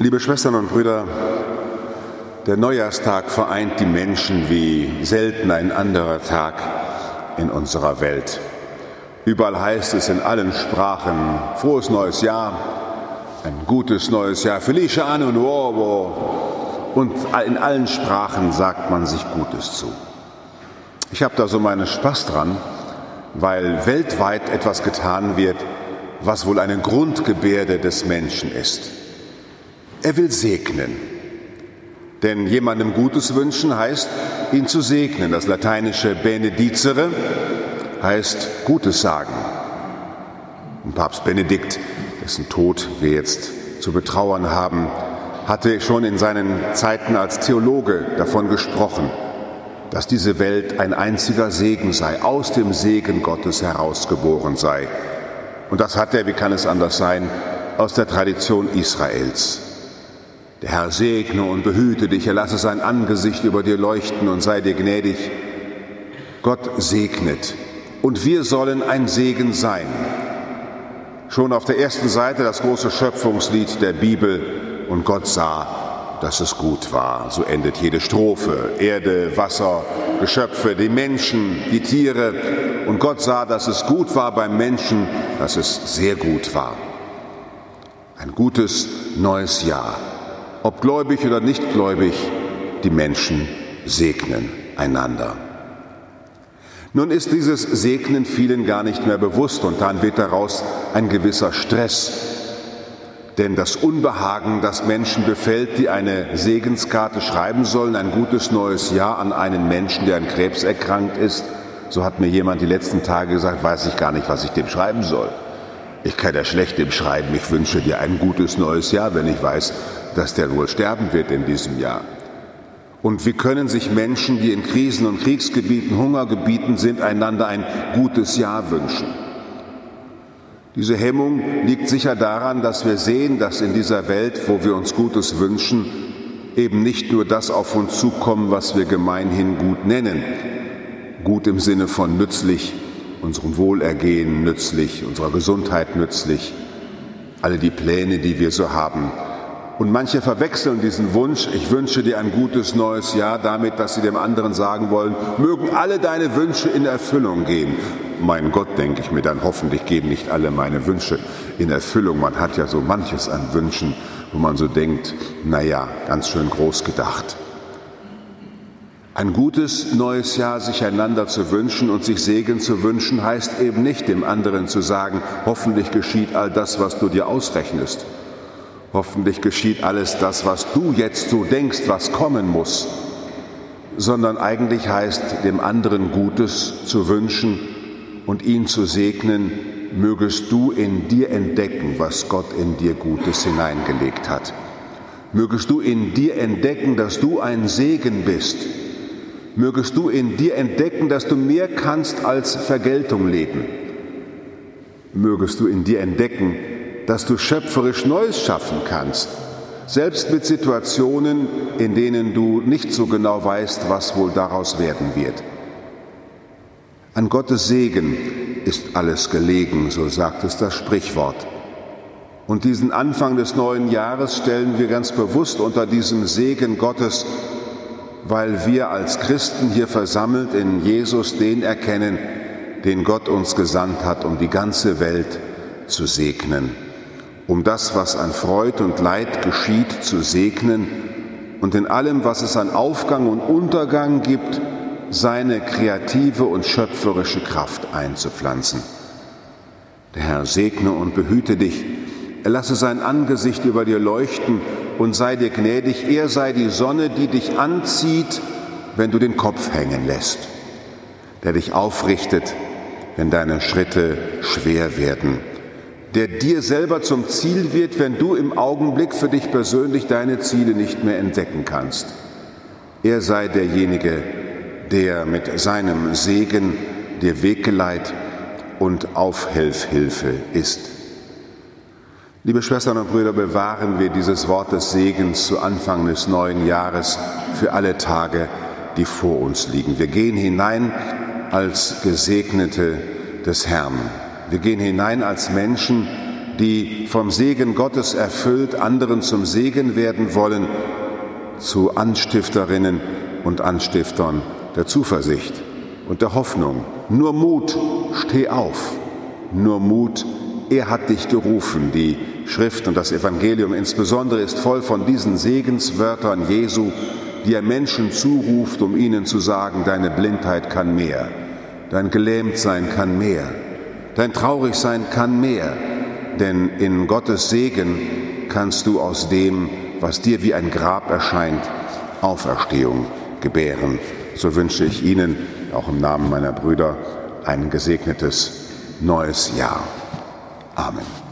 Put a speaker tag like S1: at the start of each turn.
S1: Liebe Schwestern und Brüder, der Neujahrstag vereint die Menschen wie selten ein anderer Tag in unserer Welt. Überall heißt es in allen Sprachen frohes neues Jahr, ein gutes neues Jahr, Felice Anno Nuovo und in allen Sprachen sagt man sich Gutes zu. Ich habe da so meinen Spaß dran, weil weltweit etwas getan wird, was wohl eine Grundgebärde des Menschen ist. Er will segnen. Denn jemandem Gutes wünschen heißt, ihn zu segnen. Das lateinische benedicere heißt Gutes sagen. Und Papst Benedikt, dessen Tod wir jetzt zu betrauern haben, hatte schon in seinen Zeiten als Theologe davon gesprochen, dass diese Welt ein einziger Segen sei, aus dem Segen Gottes herausgeboren sei. Und das hat er, wie kann es anders sein, aus der Tradition Israels. Der Herr segne und behüte dich, er lasse sein Angesicht über dir leuchten und sei dir gnädig. Gott segnet und wir sollen ein Segen sein. Schon auf der ersten Seite das große Schöpfungslied der Bibel und Gott sah, dass es gut war. So endet jede Strophe. Erde, Wasser, Geschöpfe, die Menschen, die Tiere. Und Gott sah, dass es gut war beim Menschen, dass es sehr gut war. Ein gutes neues Jahr ob gläubig oder nicht gläubig, die Menschen segnen einander. Nun ist dieses Segnen vielen gar nicht mehr bewusst und dann wird daraus ein gewisser Stress. Denn das Unbehagen, das Menschen befällt, die eine Segenskarte schreiben sollen, ein gutes neues Jahr an einen Menschen, der an Krebs erkrankt ist, so hat mir jemand die letzten Tage gesagt, weiß ich gar nicht, was ich dem schreiben soll. Ich kann ja schlecht dem schreiben, ich wünsche dir ein gutes neues Jahr, wenn ich weiß, dass der wohl sterben wird in diesem Jahr. Und wie können sich Menschen, die in Krisen- und Kriegsgebieten, Hungergebieten sind, einander ein gutes Jahr wünschen? Diese Hemmung liegt sicher daran, dass wir sehen, dass in dieser Welt, wo wir uns Gutes wünschen, eben nicht nur das auf uns zukommen, was wir gemeinhin gut nennen. Gut im Sinne von nützlich, unserem Wohlergehen nützlich, unserer Gesundheit nützlich, alle die Pläne, die wir so haben. Und manche verwechseln diesen Wunsch, ich wünsche dir ein gutes neues Jahr, damit, dass sie dem anderen sagen wollen, mögen alle deine Wünsche in Erfüllung gehen. Mein Gott, denke ich mir dann, hoffentlich gehen nicht alle meine Wünsche in Erfüllung. Man hat ja so manches an Wünschen, wo man so denkt, naja, ganz schön groß gedacht. Ein gutes neues Jahr sich einander zu wünschen und sich Segen zu wünschen, heißt eben nicht dem anderen zu sagen, hoffentlich geschieht all das, was du dir ausrechnest. Hoffentlich geschieht alles das, was du jetzt so denkst, was kommen muss, sondern eigentlich heißt dem anderen Gutes zu wünschen und ihn zu segnen, mögest du in dir entdecken, was Gott in dir Gutes hineingelegt hat. Mögest du in dir entdecken, dass du ein Segen bist mögest du in dir entdecken, dass du mehr kannst als Vergeltung leben. Mögest du in dir entdecken, dass du schöpferisch Neues schaffen kannst, selbst mit Situationen, in denen du nicht so genau weißt, was wohl daraus werden wird. An Gottes Segen ist alles gelegen, so sagt es das Sprichwort. Und diesen Anfang des neuen Jahres stellen wir ganz bewusst unter diesem Segen Gottes weil wir als Christen hier versammelt in Jesus den erkennen, den Gott uns gesandt hat, um die ganze Welt zu segnen, um das, was an Freud und Leid geschieht, zu segnen und in allem, was es an Aufgang und Untergang gibt, seine kreative und schöpferische Kraft einzupflanzen. Der Herr segne und behüte dich, er lasse sein Angesicht über dir leuchten und sei dir gnädig, er sei die Sonne, die dich anzieht, wenn du den Kopf hängen lässt, der dich aufrichtet, wenn deine Schritte schwer werden, der dir selber zum Ziel wird, wenn du im Augenblick für dich persönlich deine Ziele nicht mehr entdecken kannst. Er sei derjenige, der mit seinem Segen dir Weggeleit und Aufhelfhilfe ist. Liebe Schwestern und Brüder, bewahren wir dieses Wort des Segens zu Anfang des neuen Jahres für alle Tage, die vor uns liegen. Wir gehen hinein als Gesegnete des Herrn. Wir gehen hinein als Menschen, die vom Segen Gottes erfüllt anderen zum Segen werden wollen, zu Anstifterinnen und Anstiftern der Zuversicht und der Hoffnung. Nur Mut, steh auf. Nur Mut, er hat dich gerufen. Die Schrift und das Evangelium insbesondere ist voll von diesen Segenswörtern Jesu, die er Menschen zuruft, um ihnen zu sagen, deine Blindheit kann mehr, dein Gelähmtsein kann mehr, dein Traurigsein kann mehr, denn in Gottes Segen kannst du aus dem, was dir wie ein Grab erscheint, Auferstehung gebären. So wünsche ich Ihnen, auch im Namen meiner Brüder, ein gesegnetes neues Jahr. Amen.